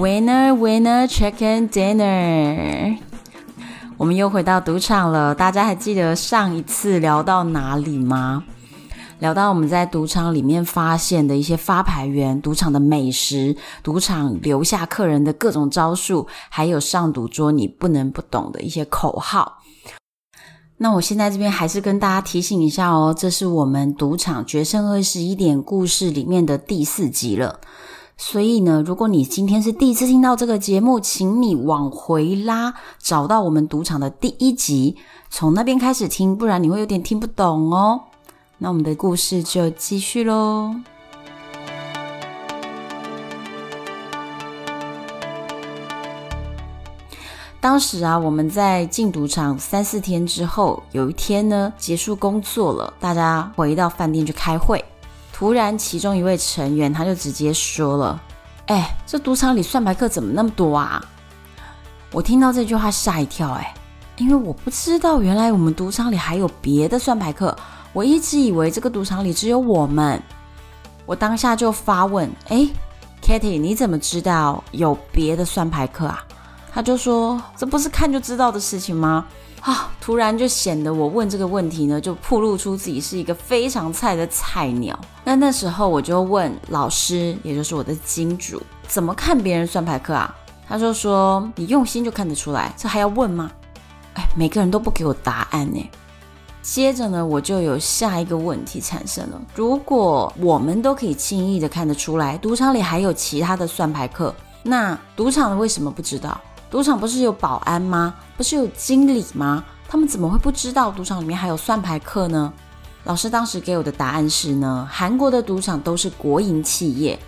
Winner, winner, chicken dinner。我们又回到赌场了，大家还记得上一次聊到哪里吗？聊到我们在赌场里面发现的一些发牌员、赌场的美食、赌场留下客人的各种招数，还有上赌桌你不能不懂的一些口号。那我现在这边还是跟大家提醒一下哦，这是我们赌场决胜二十一点故事里面的第四集了。所以呢，如果你今天是第一次听到这个节目，请你往回拉，找到我们赌场的第一集，从那边开始听，不然你会有点听不懂哦。那我们的故事就继续喽。当时啊，我们在进赌场三四天之后，有一天呢，结束工作了，大家回到饭店去开会。突然，其中一位成员他就直接说了：“哎，这赌场里算牌客怎么那么多啊？”我听到这句话吓一跳，哎，因为我不知道原来我们赌场里还有别的算牌客，我一直以为这个赌场里只有我们。我当下就发问：“哎，Kitty，你怎么知道有别的算牌客啊？”他就说：“这不是看就知道的事情吗？”啊！突然就显得我问这个问题呢，就暴露出自己是一个非常菜的菜鸟。那那时候我就问老师，也就是我的金主，怎么看别人算牌客啊？他就说：“你用心就看得出来，这还要问吗？”哎，每个人都不给我答案呢。接着呢，我就有下一个问题产生了：如果我们都可以轻易的看得出来，赌场里还有其他的算牌客，那赌场为什么不知道？赌场不是有保安吗？不是有经理吗？他们怎么会不知道赌场里面还有算牌课呢？老师当时给我的答案是呢，韩国的赌场都是国营企业。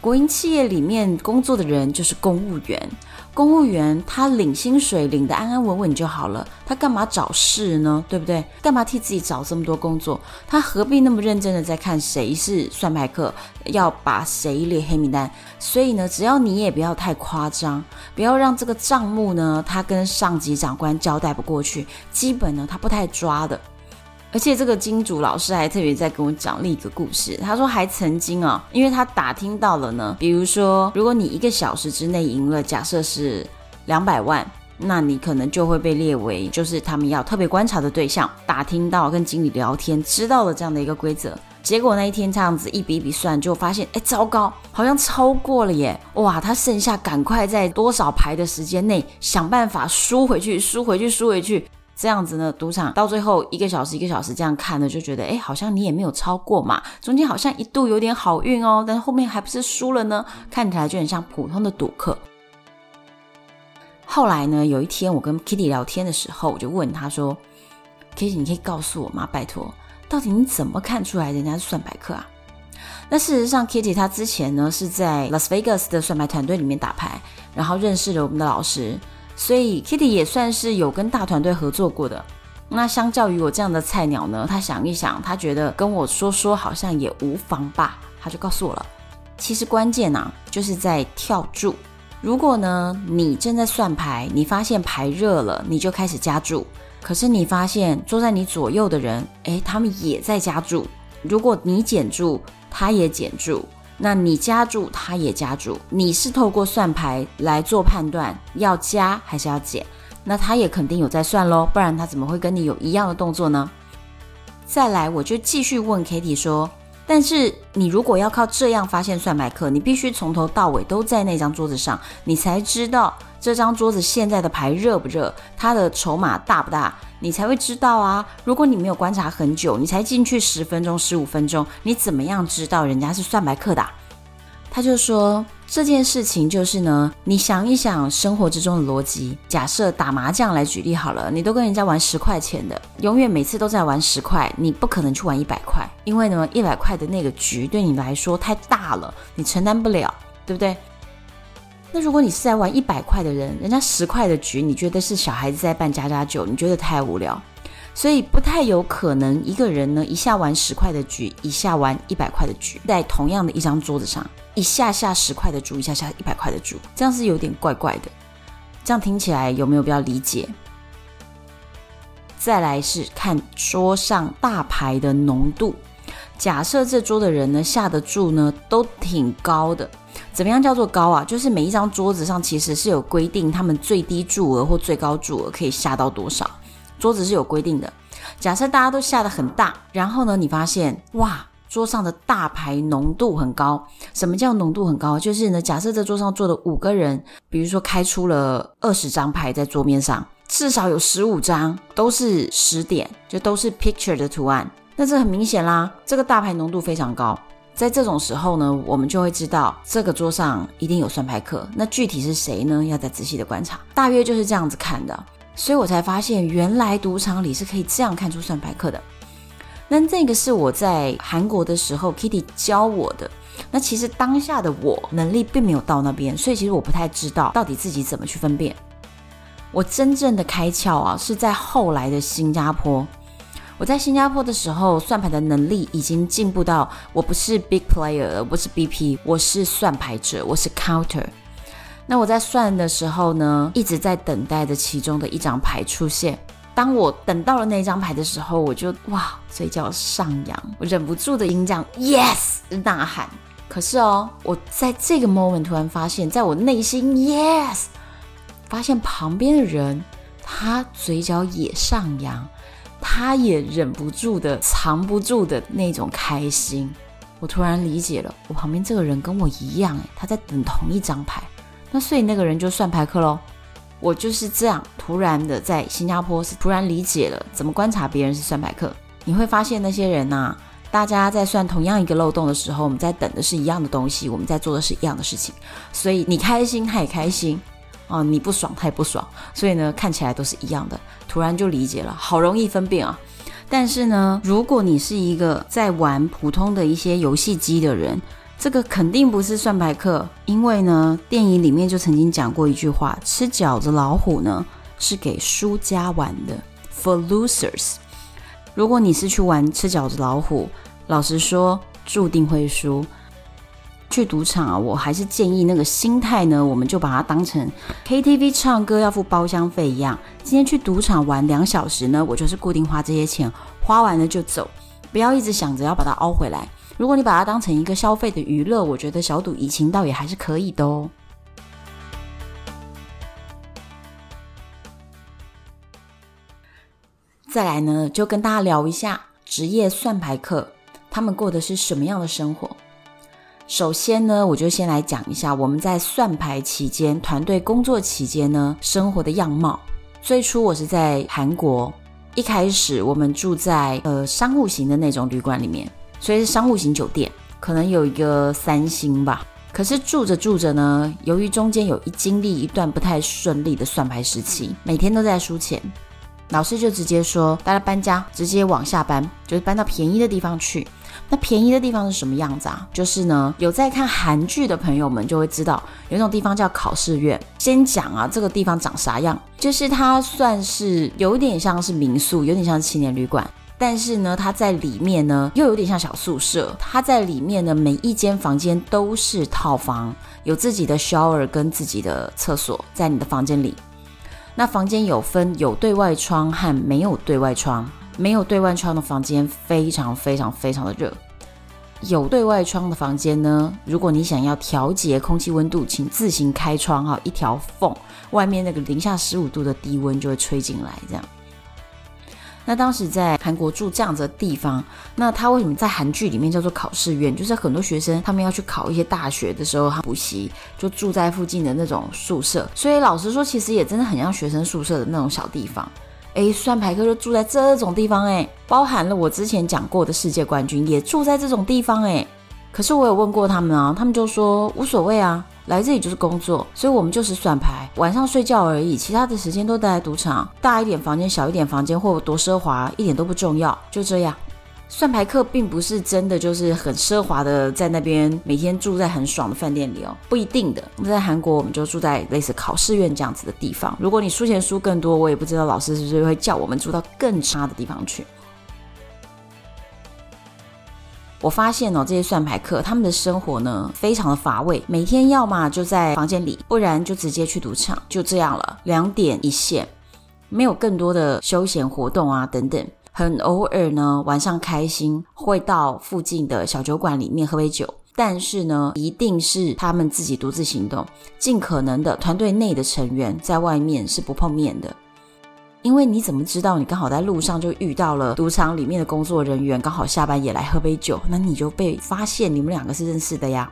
国营企业里面工作的人就是公务员，公务员他领薪水领得安安稳稳就好了，他干嘛找事呢？对不对？干嘛替自己找这么多工作？他何必那么认真的在看谁是算牌客，要把谁列黑名单？所以呢，只要你也不要太夸张，不要让这个账目呢，他跟上级长官交代不过去，基本呢他不太抓的。而且这个金主老师还特别在跟我讲另一个故事，他说还曾经啊，因为他打听到了呢，比如说如果你一个小时之内赢了，假设是两百万，那你可能就会被列为就是他们要特别观察的对象。打听到跟经理聊天，知道了这样的一个规则，结果那一天这样子一笔一笔算，就发现哎，糟糕，好像超过了耶！哇，他剩下赶快在多少牌的时间内想办法输回去，输回去，输回去。这样子呢，赌场到最后一个小时一个小时这样看呢，就觉得哎，好像你也没有超过嘛，中间好像一度有点好运哦，但是后面还不是输了呢，看起来就很像普通的赌客。后来呢，有一天我跟 Kitty 聊天的时候，我就问他说：“Kitty，你可以告诉我吗？拜托，到底你怎么看出来人家是算牌客啊？”那事实上，Kitty 他之前呢是在 Las Vegas 的算牌团队里面打牌，然后认识了我们的老师。所以 Kitty 也算是有跟大团队合作过的。那相较于我这样的菜鸟呢，他想一想，他觉得跟我说说好像也无妨吧。他就告诉我了，其实关键啊，就是在跳注。如果呢，你正在算牌，你发现牌热了，你就开始加注。可是你发现坐在你左右的人，诶，他们也在加注。如果你减注，他也减注。那你加注，他也加注，你是透过算牌来做判断，要加还是要减？那他也肯定有在算喽，不然他怎么会跟你有一样的动作呢？再来，我就继续问 Kitty 说，但是你如果要靠这样发现算牌客，你必须从头到尾都在那张桌子上，你才知道这张桌子现在的牌热不热，它的筹码大不大。你才会知道啊！如果你没有观察很久，你才进去十分钟、十五分钟，你怎么样知道人家是算牌客的？他就说：“这件事情就是呢，你想一想生活之中的逻辑。假设打麻将来举例好了，你都跟人家玩十块钱的，永远每次都在玩十块，你不可能去玩一百块，因为呢，一百块的那个局对你来说太大了，你承担不了，对不对？那如果你是在玩一百块的人，人家十块的局，你觉得是小孩子在办家家酒，你觉得太无聊。所以不太有可能一个人呢，一下玩十块的局，一下玩一百块的局，在同样的一张桌子上，一下下十块的注，一下下一百块的注，这样是有点怪怪的。这样听起来有没有比较理解？再来是看桌上大牌的浓度。假设这桌的人呢，下的注呢都挺高的。怎么样叫做高啊？就是每一张桌子上其实是有规定，他们最低注额或最高注额可以下到多少。桌子是有规定的。假设大家都下得很大，然后呢，你发现哇，桌上的大牌浓度很高。什么叫浓度很高？就是呢，假设这桌上坐的五个人，比如说开出了二十张牌在桌面上，至少有十五张都是十点，就都是 picture 的图案。那这很明显啦，这个大牌浓度非常高。在这种时候呢，我们就会知道这个桌上一定有算牌客。那具体是谁呢？要再仔细的观察。大约就是这样子看的。所以我才发现，原来赌场里是可以这样看出算牌客的。那这个是我在韩国的时候，Kitty 教我的。那其实当下的我能力并没有到那边，所以其实我不太知道到底自己怎么去分辨。我真正的开窍啊，是在后来的新加坡。我在新加坡的时候，算牌的能力已经进步到我不是 Big Player，我不是 BP，我是算牌者，我是 Counter。那我在算的时候呢，一直在等待着其中的一张牌出现。当我等到了那张牌的时候，我就哇，嘴角上扬，我忍不住的音这样 yes 呐喊。可是哦，我在这个 moment 突然发现，在我内心 yes，发现旁边的人他嘴角也上扬，他也忍不住的藏不住的那种开心。我突然理解了，我旁边这个人跟我一样，诶，他在等同一张牌。那所以那个人就算牌客喽，我就是这样突然的在新加坡是突然理解了怎么观察别人是算牌客。你会发现那些人呐、大家在算同样一个漏洞的时候，我们在等的是一样的东西，我们在做的是一样的事情，所以你开心他也开心，哦，你不爽他也不爽，所以呢看起来都是一样的，突然就理解了，好容易分辨啊。但是呢，如果你是一个在玩普通的一些游戏机的人。这个肯定不是算牌客，因为呢，电影里面就曾经讲过一句话：“吃饺子老虎呢，是给输家玩的，for losers。”如果你是去玩吃饺子老虎，老实说，注定会输。去赌场啊，我还是建议那个心态呢，我们就把它当成 KTV 唱歌要付包厢费一样。今天去赌场玩两小时呢，我就是固定花这些钱，花完了就走，不要一直想着要把它凹回来。如果你把它当成一个消费的娱乐，我觉得小赌怡情倒也还是可以的哦。再来呢，就跟大家聊一下职业算牌客，他们过的是什么样的生活。首先呢，我就先来讲一下我们在算牌期间、团队工作期间呢，生活的样貌。最初我是在韩国，一开始我们住在呃商务型的那种旅馆里面。所以是商务型酒店，可能有一个三星吧。可是住着住着呢，由于中间有一经历一段不太顺利的算牌时期，每天都在输钱，老师就直接说大家搬家，直接往下搬，就是搬到便宜的地方去。那便宜的地方是什么样子啊？就是呢，有在看韩剧的朋友们就会知道，有一种地方叫考试院。先讲啊，这个地方长啥样？就是它算是有点像是民宿，有点像是青年旅馆。但是呢，它在里面呢，又有点像小宿舍。它在里面呢，每一间房间都是套房，有自己的 shower 跟自己的厕所在你的房间里。那房间有分有对外窗和没有对外窗。没有对外窗的房间非常非常非常的热。有对外窗的房间呢，如果你想要调节空气温度，请自行开窗哈，一条缝，外面那个零下十五度的低温就会吹进来，这样。那当时在韩国住这样子的地方，那他为什么在韩剧里面叫做考试院？就是很多学生他们要去考一些大学的时候，他补习就住在附近的那种宿舍。所以老实说，其实也真的很像学生宿舍的那种小地方。诶，算牌客就住在这种地方，诶，包含了我之前讲过的世界冠军也住在这种地方，诶。可是我有问过他们啊，他们就说无所谓啊，来这里就是工作，所以我们就是算牌，晚上睡觉而已，其他的时间都待在赌场，大一点房间、小一点房间或多奢华一点都不重要，就这样。算牌客并不是真的就是很奢华的，在那边每天住在很爽的饭店里哦，不一定的。我们在韩国，我们就住在类似考试院这样子的地方。如果你输钱输更多，我也不知道老师是不是会叫我们住到更差的地方去。我发现哦，这些算牌客他们的生活呢，非常的乏味，每天要么就在房间里，不然就直接去赌场，就这样了，两点一线，没有更多的休闲活动啊等等。很偶尔呢，晚上开心会到附近的小酒馆里面喝杯酒，但是呢，一定是他们自己独自行动，尽可能的团队内的成员在外面是不碰面的，因为你怎么知道你刚好在路上就遇到了赌场里面的工作人员，刚好下班也来喝杯酒，那你就被发现你们两个是认识的呀。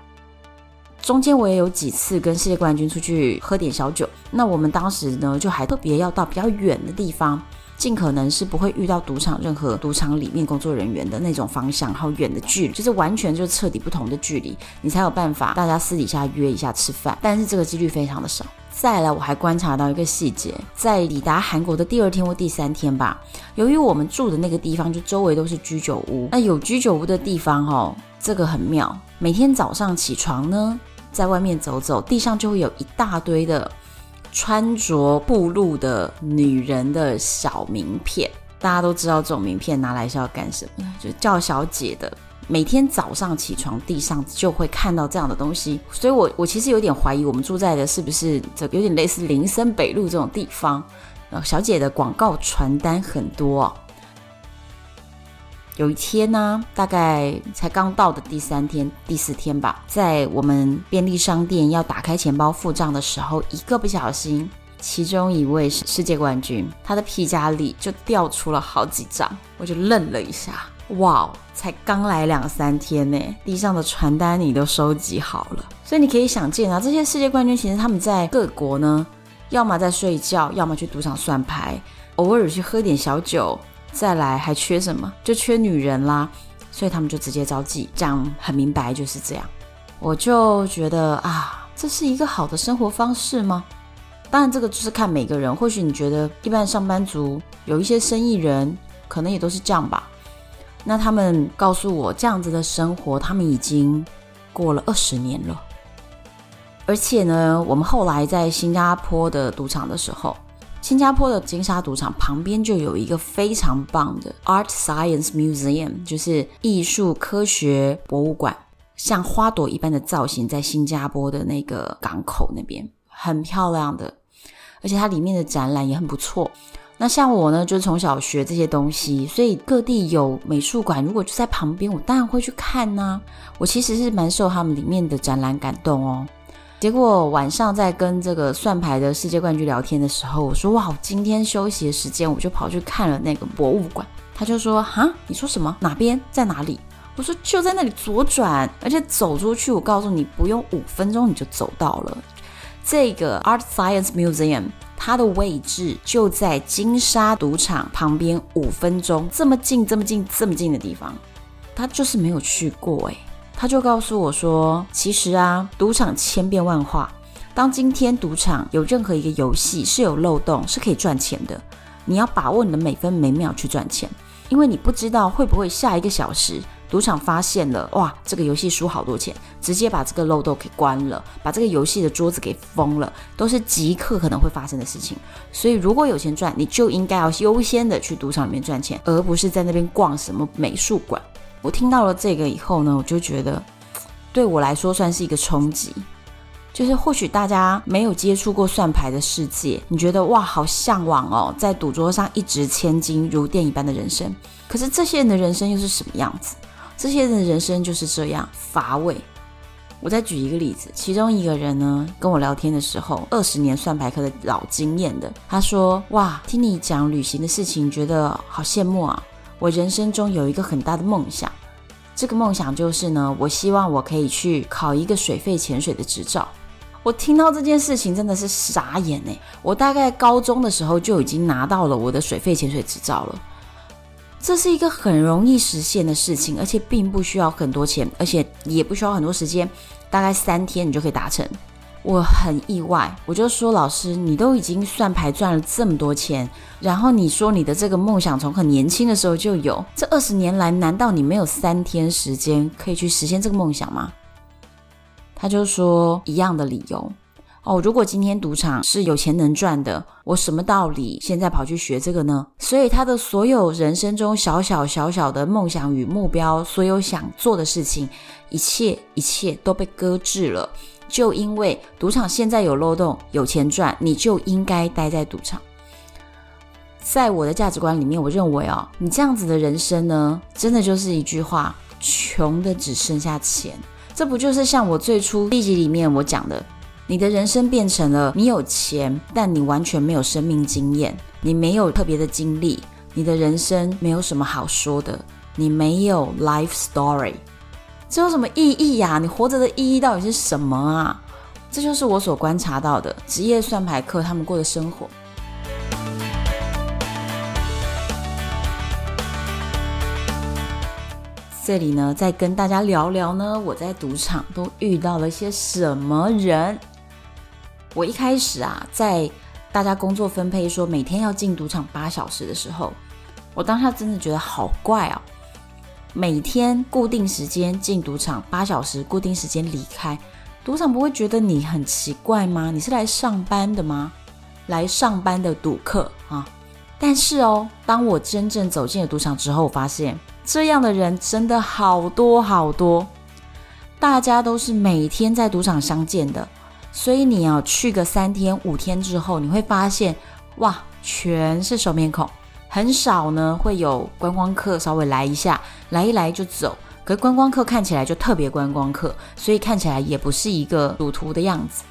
中间我也有几次跟世界冠军出去喝点小酒，那我们当时呢就还特别要到比较远的地方。尽可能是不会遇到赌场任何赌场里面工作人员的那种方向，好远的距离，就是完全就彻底不同的距离，你才有办法大家私底下约一下吃饭，但是这个几率非常的少。再来，我还观察到一个细节，在抵达韩国的第二天或第三天吧，由于我们住的那个地方就周围都是居酒屋，那有居酒屋的地方哦，这个很妙，每天早上起床呢，在外面走走，地上就会有一大堆的。穿着布露的女人的小名片，大家都知道这种名片拿来是要干什么？就叫小姐的。每天早上起床，地上就会看到这样的东西，所以我我其实有点怀疑，我们住在的是不是这有点类似林森北路这种地方？呃小姐的广告传单很多。有一天呢、大概才刚到的第三天、第四天吧，在我们便利商店要打开钱包付账的时候，一个不小心，其中一位是世界冠军，他的皮夹里就掉出了好几张，我就愣了一下，哇，才刚来两三天呢，地上的传单你都收集好了，所以你可以想见啊，这些世界冠军其实他们在各国呢，要么在睡觉，要么去赌场算牌，偶尔去喝点小酒。再来还缺什么？就缺女人啦，所以他们就直接招妓，讲很明白就是这样。我就觉得啊，这是一个好的生活方式吗？当然，这个就是看每个人。或许你觉得一般上班族，有一些生意人，可能也都是这样吧。那他们告诉我，这样子的生活，他们已经过了二十年了。而且呢，我们后来在新加坡的赌场的时候。新加坡的金沙赌场旁边就有一个非常棒的 Art Science Museum，就是艺术科学博物馆，像花朵一般的造型，在新加坡的那个港口那边，很漂亮的，而且它里面的展览也很不错。那像我呢，就从小学这些东西，所以各地有美术馆，如果就在旁边，我当然会去看呢。我其实是蛮受他们里面的展览感动哦。结果晚上在跟这个算牌的世界冠军聊天的时候，我说：“哇，今天休息的时间，我就跑去看了那个博物馆。”他就说：“哈，你说什么？哪边？在哪里？”我说：“就在那里左转，而且走出去，我告诉你，不用五分钟你就走到了。这个 Art Science Museum，它的位置就在金沙赌场旁边，五分钟，这么近，这么近，这么近的地方，他就是没有去过诶。他就告诉我说：“其实啊，赌场千变万化。当今天赌场有任何一个游戏是有漏洞，是可以赚钱的，你要把握你的每分每秒去赚钱，因为你不知道会不会下一个小时赌场发现了，哇，这个游戏输好多钱，直接把这个漏洞给关了，把这个游戏的桌子给封了，都是即刻可能会发生的事情。所以如果有钱赚，你就应该要优先的去赌场里面赚钱，而不是在那边逛什么美术馆。”我听到了这个以后呢，我就觉得对我来说算是一个冲击。就是或许大家没有接触过算牌的世界，你觉得哇，好向往哦，在赌桌上一掷千金，如电一般的人生。可是这些人的人生又是什么样子？这些人的人生就是这样乏味。我再举一个例子，其中一个人呢跟我聊天的时候，二十年算牌客的老经验的，他说：哇，听你讲旅行的事情，觉得好羡慕啊。我人生中有一个很大的梦想，这个梦想就是呢，我希望我可以去考一个水肺潜水的执照。我听到这件事情真的是傻眼哎！我大概高中的时候就已经拿到了我的水肺潜水执照了，这是一个很容易实现的事情，而且并不需要很多钱，而且也不需要很多时间，大概三天你就可以达成。我很意外，我就说老师，你都已经算牌赚了这么多钱，然后你说你的这个梦想从很年轻的时候就有，这二十年来难道你没有三天时间可以去实现这个梦想吗？他就说一样的理由哦，如果今天赌场是有钱能赚的，我什么道理现在跑去学这个呢？所以他的所有人生中小小小小的梦想与目标，所有想做的事情，一切一切都被搁置了。就因为赌场现在有漏洞，有钱赚，你就应该待在赌场。在我的价值观里面，我认为哦，你这样子的人生呢，真的就是一句话：穷的只剩下钱。这不就是像我最初第一集里面我讲的，你的人生变成了你有钱，但你完全没有生命经验，你没有特别的经历，你的人生没有什么好说的，你没有 life story。这有什么意义呀？你活着的意义到底是什么啊？这就是我所观察到的职业算牌客他们过的生活。这里呢，再跟大家聊聊呢，我在赌场都遇到了些什么人。我一开始啊，在大家工作分配说每天要进赌场八小时的时候，我当下真的觉得好怪哦。每天固定时间进赌场八小时，固定时间离开，赌场不会觉得你很奇怪吗？你是来上班的吗？来上班的赌客啊！但是哦，当我真正走进了赌场之后，我发现这样的人真的好多好多，大家都是每天在赌场相见的，所以你要去个三天五天之后，你会发现哇，全是熟面孔。很少呢，会有观光客稍微来一下，来一来就走。可观光客看起来就特别观光客，所以看起来也不是一个赌徒的样子。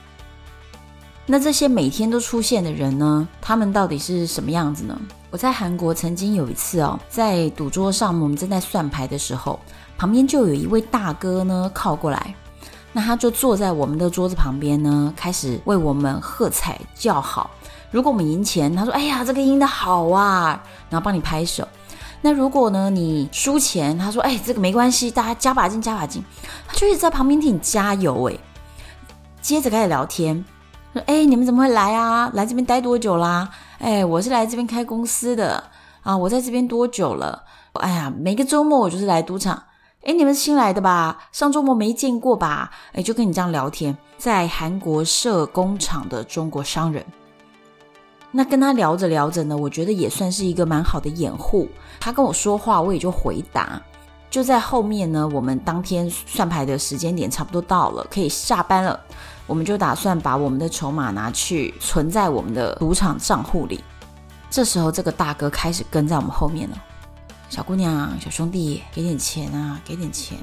那这些每天都出现的人呢，他们到底是什么样子呢？我在韩国曾经有一次哦，在赌桌上，我们正在算牌的时候，旁边就有一位大哥呢靠过来，那他就坐在我们的桌子旁边呢，开始为我们喝彩叫好。如果我们赢钱，他说：“哎呀，这个赢得好啊！”然后帮你拍手。那如果呢，你输钱，他说：“哎，这个没关系，大家加把劲，加把劲。”他就一直在旁边替你加油。哎，接着开始聊天，说：“哎，你们怎么会来啊？来这边待多久啦？哎，我是来这边开公司的啊，我在这边多久了？哎呀，每个周末我就是来赌场。哎，你们是新来的吧？上周末没见过吧？哎，就跟你这样聊天，在韩国设工厂的中国商人。”那跟他聊着聊着呢，我觉得也算是一个蛮好的掩护。他跟我说话，我也就回答。就在后面呢，我们当天算牌的时间点差不多到了，可以下班了。我们就打算把我们的筹码拿去存在我们的赌场账户里。这时候，这个大哥开始跟在我们后面了。小姑娘、小兄弟，给点钱啊，给点钱！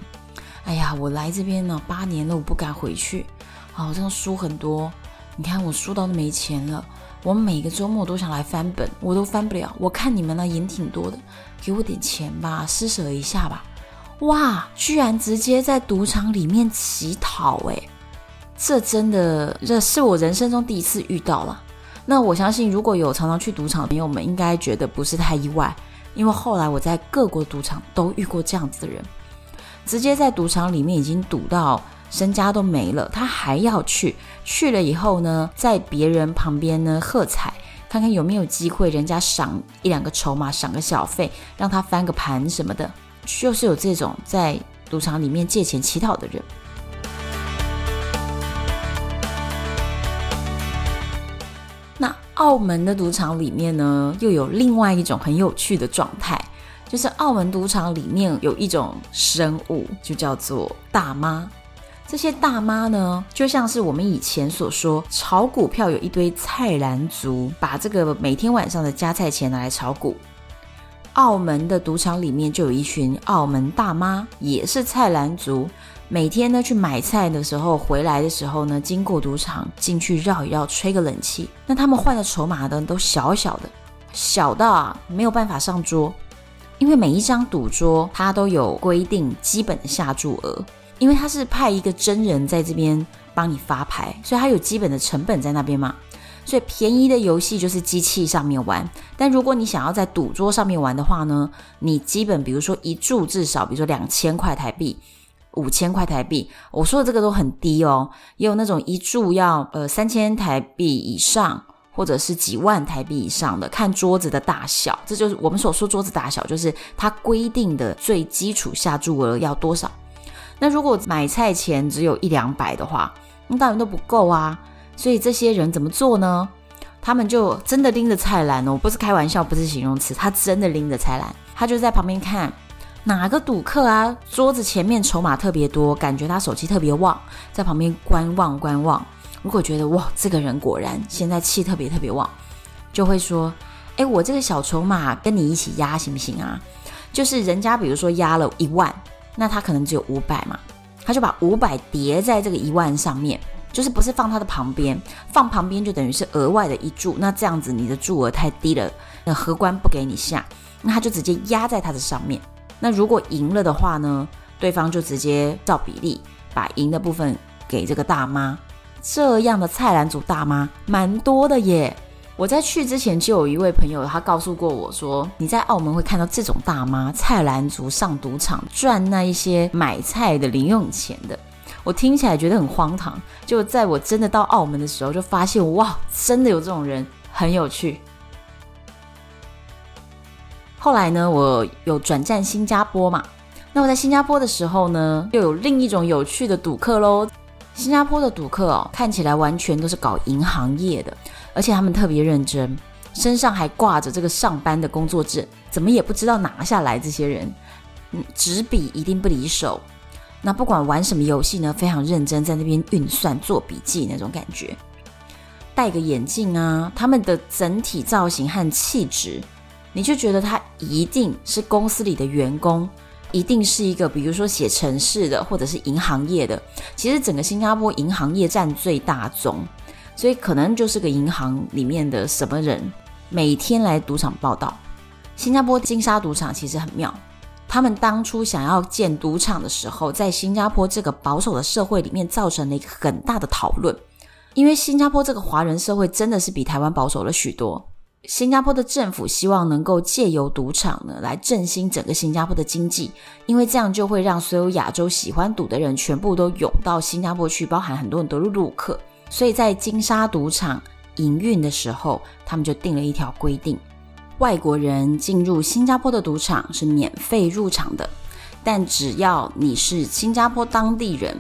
哎呀，我来这边呢八年了，我不敢回去。啊，我这样输很多，你看我输到都没钱了。我每个周末都想来翻本，我都翻不了。我看你们那赢挺多的，给我点钱吧，施舍一下吧。哇，居然直接在赌场里面乞讨诶，这真的，这是我人生中第一次遇到了。那我相信，如果有常常去赌场的朋友们，应该觉得不是太意外，因为后来我在各国赌场都遇过这样子的人，直接在赌场里面已经赌到。身家都没了，他还要去。去了以后呢，在别人旁边呢喝彩，看看有没有机会，人家赏一两个筹码，赏个小费，让他翻个盘什么的。就是有这种在赌场里面借钱乞讨的人。澳门的赌场里面呢，又有另外一种很有趣的状态，就是澳门赌场里面有一种生物，就叫做大妈。这些大妈呢，就像是我们以前所说，炒股票有一堆菜篮族，把这个每天晚上的加菜钱拿来炒股。澳门的赌场里面就有一群澳门大妈，也是菜篮族，每天呢去买菜的时候，回来的时候呢，经过赌场进去绕一绕，吹个冷气。那他们换的筹码呢，都小小的，小到啊没有办法上桌，因为每一张赌桌它都有规定基本的下注额。因为它是派一个真人在这边帮你发牌，所以它有基本的成本在那边嘛。所以便宜的游戏就是机器上面玩，但如果你想要在赌桌上面玩的话呢，你基本比如说一注至少比如说两千块台币，五千块台币。我说的这个都很低哦，也有那种一注要呃三千台币以上，或者是几万台币以上的，看桌子的大小。这就是我们所说桌子大小，就是它规定的最基础下注额要多少。那如果买菜钱只有一两百的话，那当然都不够啊。所以这些人怎么做呢？他们就真的拎着菜篮哦，不是开玩笑，不是形容词，他真的拎着菜篮，他就在旁边看哪个赌客啊，桌子前面筹码特别多，感觉他手气特别旺，在旁边观望观望。如果觉得哇，这个人果然现在气特别特别旺，就会说：哎，我这个小筹码跟你一起压行不行啊？就是人家比如说压了一万，那他可能只有五百嘛，他就把五百叠在这个一万上面。就是不是放他的旁边，放旁边就等于是额外的一注，那这样子你的注额太低了，那荷官不给你下，那他就直接压在他的上面。那如果赢了的话呢，对方就直接照比例把赢的部分给这个大妈。这样的菜篮族大妈蛮多的耶。我在去之前就有一位朋友，他告诉过我说，你在澳门会看到这种大妈菜篮族上赌场赚那一些买菜的零用钱的。我听起来觉得很荒唐，就在我真的到澳门的时候，就发现哇，真的有这种人，很有趣。后来呢，我有转战新加坡嘛，那我在新加坡的时候呢，又有另一种有趣的赌客喽。新加坡的赌客哦，看起来完全都是搞银行业的，而且他们特别认真，身上还挂着这个上班的工作证，怎么也不知道拿下来。这些人，嗯，纸笔一定不离手。那不管玩什么游戏呢，非常认真，在那边运算、做笔记那种感觉。戴个眼镜啊，他们的整体造型和气质，你就觉得他一定是公司里的员工，一定是一个比如说写城市的，或者是银行业的。其实整个新加坡银行业占最大宗，所以可能就是个银行里面的什么人，每天来赌场报道。新加坡金沙赌场其实很妙。他们当初想要建赌场的时候，在新加坡这个保守的社会里面，造成了一个很大的讨论。因为新加坡这个华人社会真的是比台湾保守了许多。新加坡的政府希望能够借由赌场呢，来振兴整个新加坡的经济，因为这样就会让所有亚洲喜欢赌的人全部都涌到新加坡去，包含很多很多的陆客。所以在金沙赌场营运的时候，他们就定了一条规定。外国人进入新加坡的赌场是免费入场的，但只要你是新加坡当地人，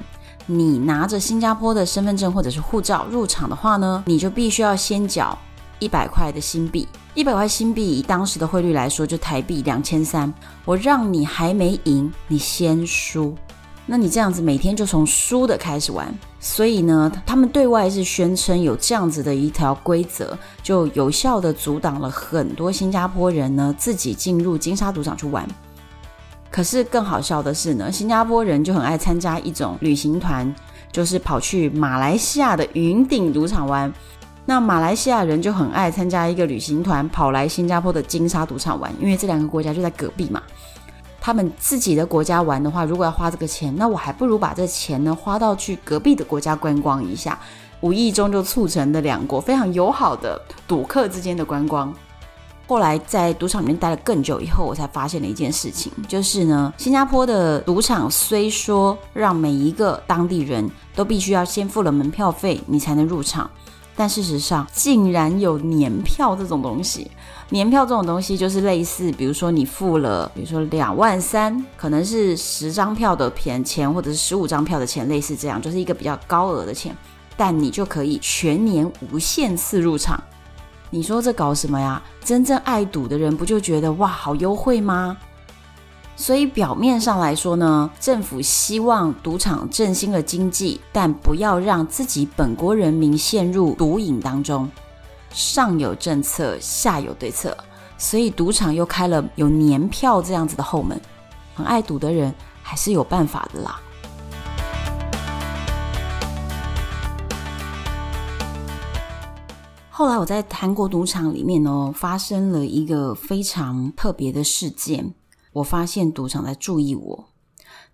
你拿着新加坡的身份证或者是护照入场的话呢，你就必须要先缴一百块的新币。一百块新币以当时的汇率来说，就台币两千三。我让你还没赢，你先输。那你这样子每天就从输的开始玩，所以呢，他们对外是宣称有这样子的一条规则，就有效的阻挡了很多新加坡人呢自己进入金沙赌场去玩。可是更好笑的是呢，新加坡人就很爱参加一种旅行团，就是跑去马来西亚的云顶赌场玩。那马来西亚人就很爱参加一个旅行团跑来新加坡的金沙赌场玩，因为这两个国家就在隔壁嘛。他们自己的国家玩的话，如果要花这个钱，那我还不如把这钱呢花到去隔壁的国家观光一下，无意中就促成了两国非常友好的赌客之间的观光。后来在赌场里面待了更久以后，我才发现了一件事情，就是呢，新加坡的赌场虽说让每一个当地人都必须要先付了门票费，你才能入场。但事实上，竟然有年票这种东西。年票这种东西就是类似，比如说你付了，比如说两万三，可能是十张票的钱，或者是十五张票的钱，类似这样，就是一个比较高额的钱，但你就可以全年无限次入场。你说这搞什么呀？真正爱赌的人不就觉得哇，好优惠吗？所以表面上来说呢，政府希望赌场振兴了经济，但不要让自己本国人民陷入赌瘾当中。上有政策，下有对策，所以赌场又开了有年票这样子的后门。很爱赌的人还是有办法的啦。后来我在韩国赌场里面哦，发生了一个非常特别的事件。我发现赌场在注意我，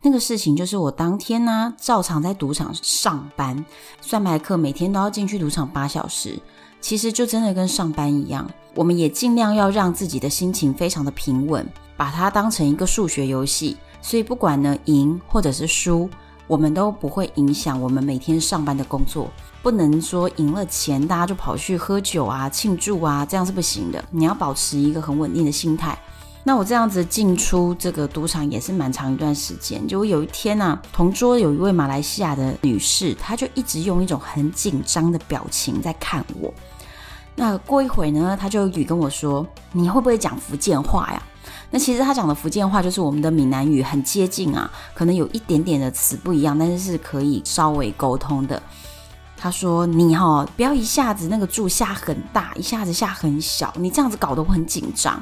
那个事情就是我当天呢、照常在赌场上班，算牌客每天都要进去赌场八小时，其实就真的跟上班一样。我们也尽量要让自己的心情非常的平稳，把它当成一个数学游戏，所以不管呢赢或者是输，我们都不会影响我们每天上班的工作。不能说赢了钱，大家就跑去喝酒啊、庆祝啊，这样是不行的。你要保持一个很稳定的心态。那我这样子进出这个赌场也是蛮长一段时间。就有一天呢、同桌有一位马来西亚的女士，她就一直用一种很紧张的表情在看我。那过一会呢，她就语跟我说：“你会不会讲福建话呀？”那其实她讲的福建话就是我们的闽南语，很接近啊，可能有一点点的词不一样，但是是可以稍微沟通的。他说：“你哈、哦，不要一下子那个注下很大，一下子下很小，你这样子搞得我很紧张。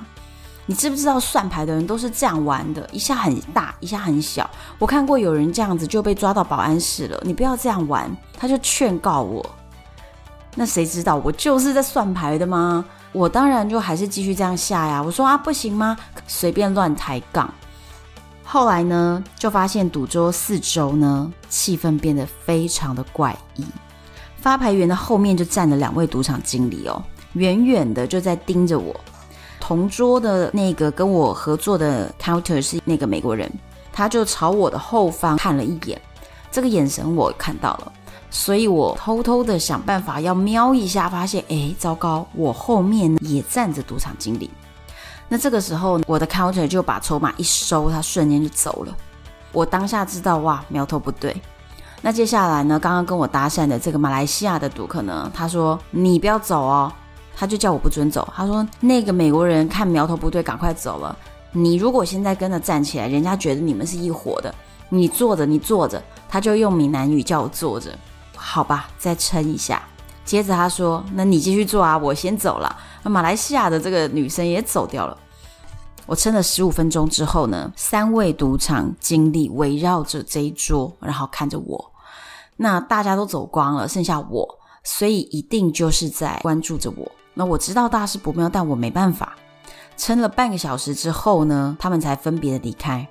你知不知道算牌的人都是这样玩的，一下很大，一下很小。我看过有人这样子就被抓到保安室了。你不要这样玩。”他就劝告我。那谁知道我就是在算牌的吗？我当然就还是继续这样下呀。我说啊，不行吗？随便乱抬杠。后来呢，就发现赌桌四周呢，气氛变得非常的怪异。发牌员的后面就站了两位赌场经理哦，远远的就在盯着我。同桌的那个跟我合作的 counter 是那个美国人，他就朝我的后方看了一眼，这个眼神我看到了，所以我偷偷的想办法要瞄一下，发现哎，糟糕，我后面也站着赌场经理。那这个时候，我的 counter 就把筹码一收，他瞬间就走了。我当下知道哇，苗头不对。那接下来呢？刚刚跟我搭讪的这个马来西亚的赌客呢，他说：“你不要走哦。”他就叫我不准走。他说：“那个美国人看苗头不对，赶快走了。你如果现在跟着站起来，人家觉得你们是一伙的。你坐着，你坐着。”他就用闽南语叫我坐着。好吧，再撑一下。接着他说：“那你继续坐啊，我先走了。”马来西亚的这个女生也走掉了。我撑了十五分钟之后呢，三位赌场经理围绕着这一桌，然后看着我。那大家都走光了，剩下我，所以一定就是在关注着我。那我知道大事不妙，但我没办法。撑了半个小时之后呢，他们才分别的离开。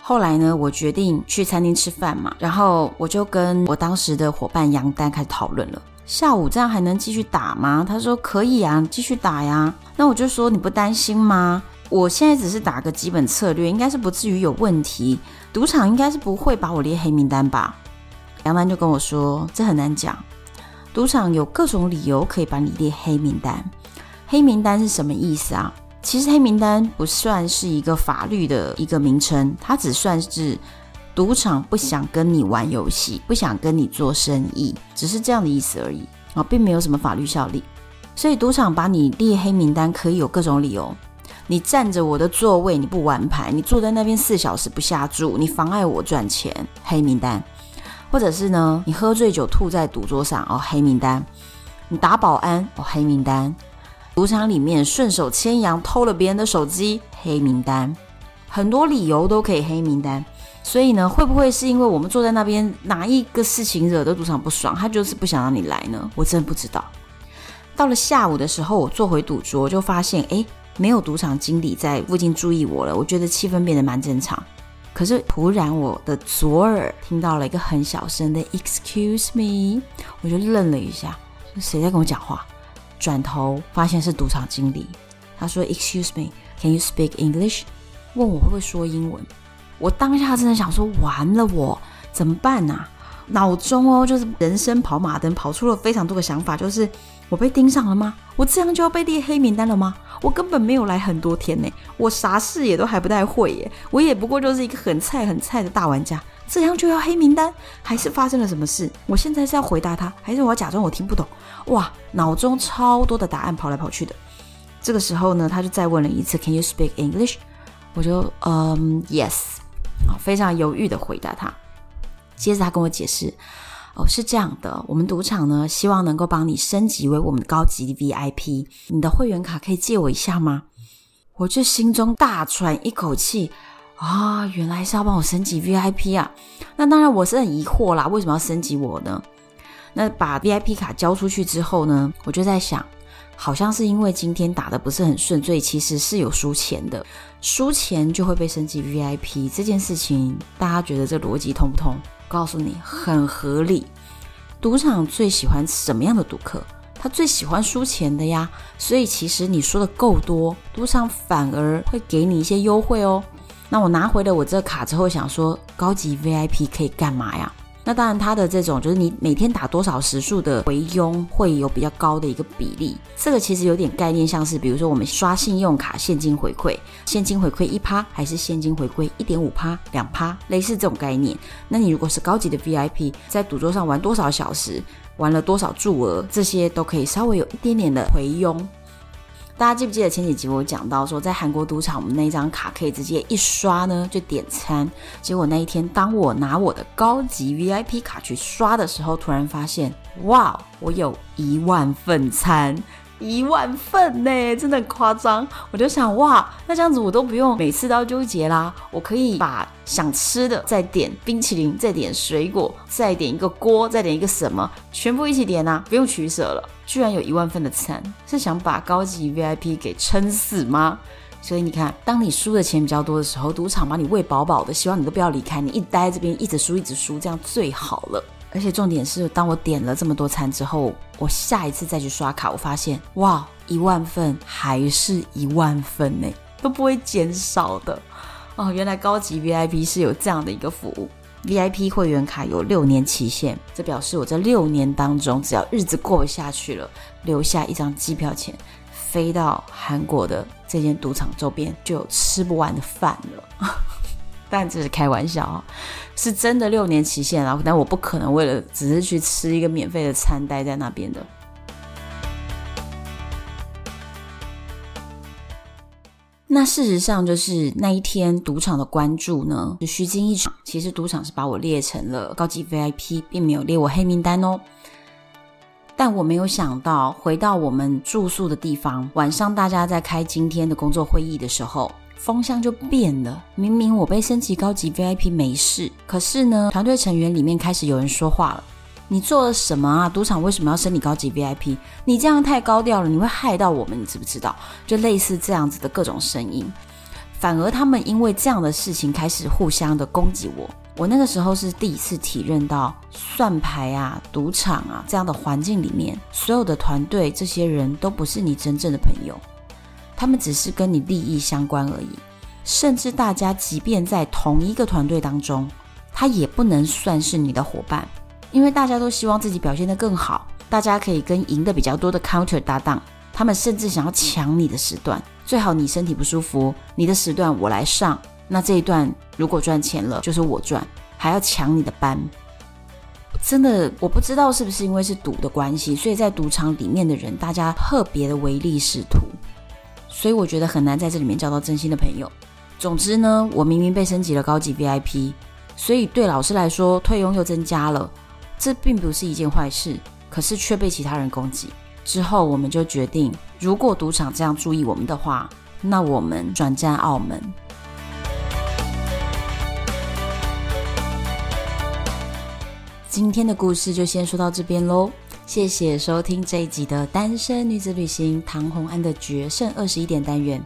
后来呢，我决定去餐厅吃饭嘛，然后我就跟我当时的伙伴杨丹开始讨论了。下午这样还能继续打吗？他说可以啊，继续打呀。那我就说你不担心吗？我现在只是打个基本策略，应该是不至于有问题。赌场应该是不会把我列黑名单吧？杨丹就跟我说：“这很难讲，赌场有各种理由可以把你列黑名单。黑名单是什么意思啊？其实黑名单不算是一个法律的一个名称，它只算是赌场不想跟你玩游戏，不想跟你做生意，只是这样的意思而已啊，并没有什么法律效力。所以赌场把你列黑名单可以有各种理由。你占着我的座位，你不玩牌，你坐在那边四小时不下注，你妨碍我赚钱，黑名单。”或者是呢，你喝醉酒吐在赌桌上哦，黑名单；你打保安哦，黑名单；赌场里面顺手牵羊偷了别人的手机，黑名单。很多理由都可以黑名单。所以呢，会不会是因为我们坐在那边哪一个事情惹得赌场不爽，他就是不想让你来呢？我真不知道。到了下午的时候，我坐回赌桌就发现，诶，没有赌场经理在附近注意我了。我觉得气氛变得蛮正常。可是突然，我的左耳听到了一个很小声的 “Excuse me”，我就愣了一下，谁在跟我讲话？转头发现是赌场经理，他说：“Excuse me, can you speak English？” 问我会不会说英文。我当下真的想说：完了我，我怎么办啊？脑中哦，就是人生跑马灯，跑出了非常多的想法，就是我被盯上了吗？我这样就要被列黑名单了吗？我根本没有来很多天呢，我啥事也都还不太会耶，我也不过就是一个很菜很菜的大玩家，这样就要黑名单？还是发生了什么事？我现在是要回答他，还是我要假装我听不懂？哇，脑中超多的答案跑来跑去的。这个时候呢，他就再问了一次，Can you speak English？我就嗯，Yes，非常犹豫的回答他。接着他跟我解释。哦，是这样的，我们赌场呢，希望能够帮你升级为我们高级 VIP，你的会员卡可以借我一下吗？我就心中大喘一口气啊，原来是要帮我升级 VIP 啊！那当然我是很疑惑啦，为什么要升级我呢？那把 VIP 卡交出去之后呢，我就在想，好像是因为今天打得不是很顺，所以其实是有输钱的，输钱就会被升级 VIP 这件事情，大家觉得这逻辑通不通？告诉你很合理，赌场最喜欢什么样的赌客？他最喜欢输钱的呀。所以其实你说的够多，赌场反而会给你一些优惠哦。那我拿回了我这卡之后，想说高级 VIP 可以干嘛呀？那当然，它的这种就是你每天打多少时数的回佣会有比较高的一个比例。这个其实有点概念，像是比如说我们刷信用卡现金回馈，现金回馈一趴，还是现金回馈一点五趴、两趴，类似这种概念。那你如果是高级的 VIP，在赌桌上玩多少小时，玩了多少注额，这些都可以稍微有一点点的回佣。大家记不记得前几集我讲到说，在韩国赌场，我们那张卡可以直接一刷呢就点餐。结果那一天，当我拿我的高级 VIP 卡去刷的时候，突然发现，哇，我有一万份餐。一万份呢，真的夸张。我就想，哇，那这样子我都不用每次都要纠结啦，我可以把想吃的再点冰淇淋，再点水果，再点一个锅，再点一个什么，全部一起点啊，不用取舍了。居然有一万份的餐，是想把高级 VIP 给撑死吗？所以你看，当你输的钱比较多的时候，赌场把你喂饱饱的，希望你都不要离开，你一待在这边一直输一直输，这样最好了。而且重点是，当我点了这么多餐之后，我下一次再去刷卡，我发现哇，一万份还是一万份呢，都不会减少的哦。原来高级 VIP 是有这样的一个服务，VIP 会员卡有六年期限，这表示我这六年当中，只要日子过不下去了，留下一张机票钱，飞到韩国的这间赌场周边，就有吃不完的饭了。但这是开玩笑啊，是真的六年期限啊！但我不可能为了只是去吃一个免费的餐待在那边的。那事实上，就是那一天赌场的关注呢，是虚惊一场。其实赌场是把我列成了高级 VIP，并没有列我黑名单哦。但我没有想到，回到我们住宿的地方，晚上大家在开今天的工作会议的时候。风向就变了。明明我被升级高级 VIP 没事，可是呢，团队成员里面开始有人说话了：“你做了什么啊？赌场为什么要升你高级 VIP？你这样太高调了，你会害到我们，你知不知道？”就类似这样子的各种声音。反而他们因为这样的事情开始互相的攻击我。我那个时候是第一次体认到算牌啊、赌场啊这样的环境里面，所有的团队这些人都不是你真正的朋友。他们只是跟你利益相关而已，甚至大家即便在同一个团队当中，他也不能算是你的伙伴，因为大家都希望自己表现得更好，大家可以跟赢得比较多的 counter 搭档，他们甚至想要抢你的时段，最好你身体不舒服，你的时段我来上，那这一段如果赚钱了就是我赚，还要抢你的班，真的我不知道是不是因为是赌的关系，所以在赌场里面的人大家特别的唯利是图。所以我觉得很难在这里面交到真心的朋友。总之呢，我明明被升级了高级 VIP，所以对老师来说，退佣又增加了，这并不是一件坏事。可是却被其他人攻击。之后我们就决定，如果赌场这样注意我们的话，那我们转战澳门。今天的故事就先说到这边喽。谢谢收听这一集的单身女子旅行唐红安的决胜二十一点单元。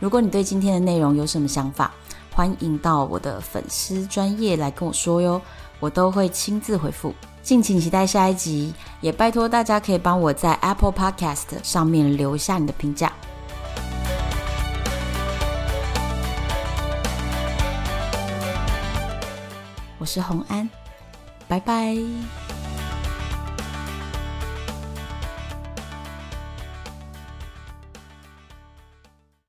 如果你对今天的内容有什么想法，欢迎到我的粉丝专页来跟我说哟，我都会亲自回复。敬请期待下一集，也拜托大家可以帮我在 Apple Podcast 上面留下你的评价。我是红安，拜拜。